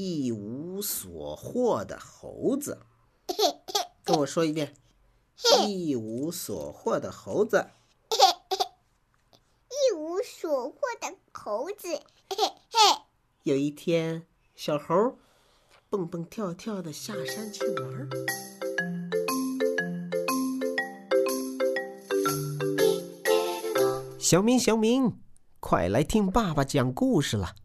一无所获的猴子。跟我说一遍，一无所获的猴子。一无所获的猴子。有一天，小猴蹦蹦跳跳的下山去玩儿。小明，小明，快来听爸爸讲故事了。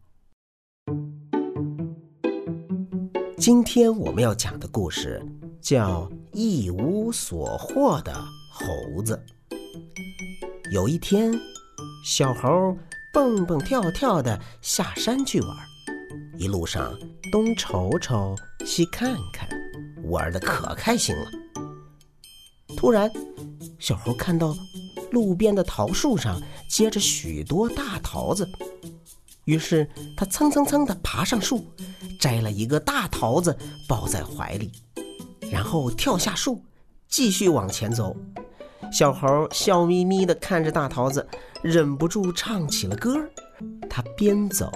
今天我们要讲的故事叫《一无所获的猴子》。有一天，小猴蹦蹦跳跳的下山去玩，一路上东瞅瞅，西看看，玩的可开心了。突然，小猴看到路边的桃树上结着许多大桃子。于是他蹭蹭蹭地爬上树，摘了一个大桃子抱在怀里，然后跳下树，继续往前走。小猴笑眯眯地看着大桃子，忍不住唱起了歌。他边走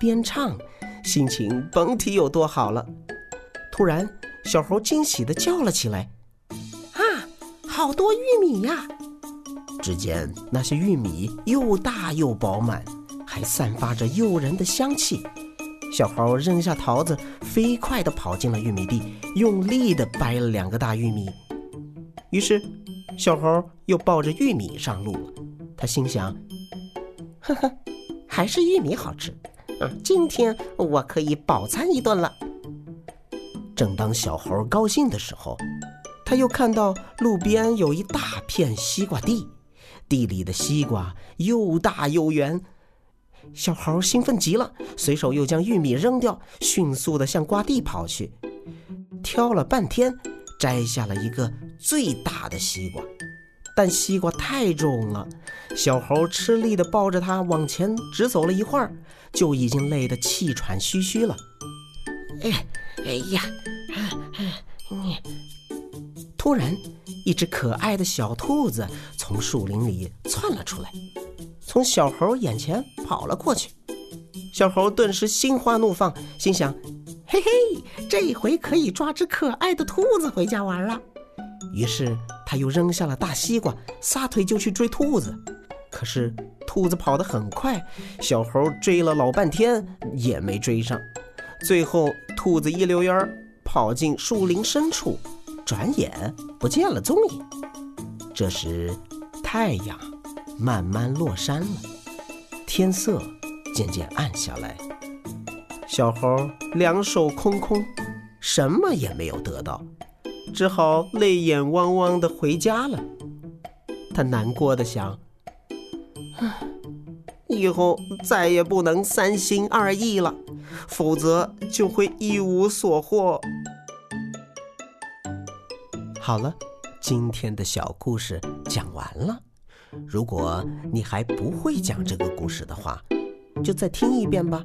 边唱，心情甭提有多好了。突然，小猴惊喜地叫了起来：“啊，好多玉米呀！”只见那些玉米又大又饱满。还散发着诱人的香气。小猴扔下桃子，飞快地跑进了玉米地，用力地掰了两个大玉米。于是，小猴又抱着玉米上路了。他心想：“呵呵，还是玉米好吃。啊，今天我可以饱餐一顿了。”正当小猴高兴的时候，他又看到路边有一大片西瓜地，地里的西瓜又大又圆。小猴兴奋极了，随手又将玉米扔掉，迅速地向瓜地跑去。挑了半天，摘下了一个最大的西瓜，但西瓜太重了，小猴吃力地抱着它往前只走了一会儿，就已经累得气喘吁吁了。哎，哎呀，你！突然，一只可爱的小兔子从树林里窜了出来。从小猴眼前跑了过去，小猴顿时心花怒放，心想：“嘿嘿，这回可以抓只可爱的兔子回家玩了。”于是他又扔下了大西瓜，撒腿就去追兔子。可是兔子跑得很快，小猴追了老半天也没追上。最后，兔子一溜烟儿跑进树林深处，转眼不见了踪影。这时，太阳。慢慢落山了，天色渐渐暗下来。小猴两手空空，什么也没有得到，只好泪眼汪汪地回家了。他难过的想：“，以后再也不能三心二意了，否则就会一无所获。”好了，今天的小故事讲完了。如果你还不会讲这个故事的话，就再听一遍吧。